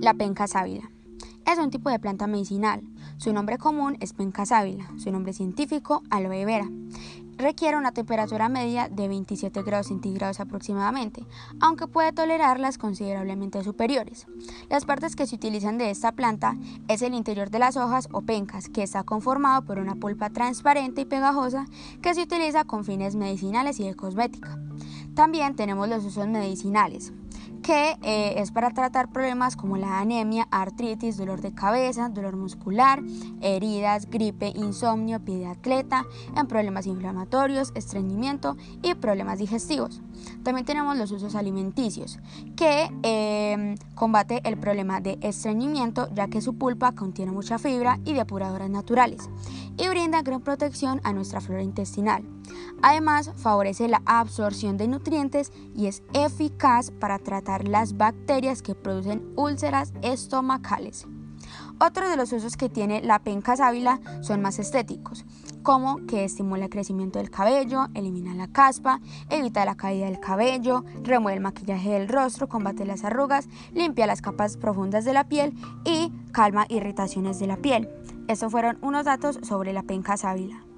La penca sábila. Es un tipo de planta medicinal. Su nombre común es penca sábila, su nombre científico aloe vera. Requiere una temperatura media de 27 grados centígrados aproximadamente, aunque puede tolerarlas considerablemente superiores. Las partes que se utilizan de esta planta es el interior de las hojas o pencas, que está conformado por una pulpa transparente y pegajosa que se utiliza con fines medicinales y de cosmética. También tenemos los usos medicinales que eh, es para tratar problemas como la anemia, artritis, dolor de cabeza, dolor muscular, heridas, gripe, insomnio, pie de atleta, en problemas inflamatorios, estreñimiento y problemas digestivos. También tenemos los usos alimenticios, que em, combate el problema de estreñimiento ya que su pulpa contiene mucha fibra y depuradoras naturales y brinda gran protección a nuestra flora intestinal. Además, favorece la absorción de nutrientes y es eficaz para tratar las bacterias que producen úlceras estomacales. Otros de los usos que tiene la penca sábila son más estéticos, como que estimula el crecimiento del cabello, elimina la caspa, evita la caída del cabello, remueve el maquillaje del rostro, combate las arrugas, limpia las capas profundas de la piel y calma irritaciones de la piel. Estos fueron unos datos sobre la penca sábila.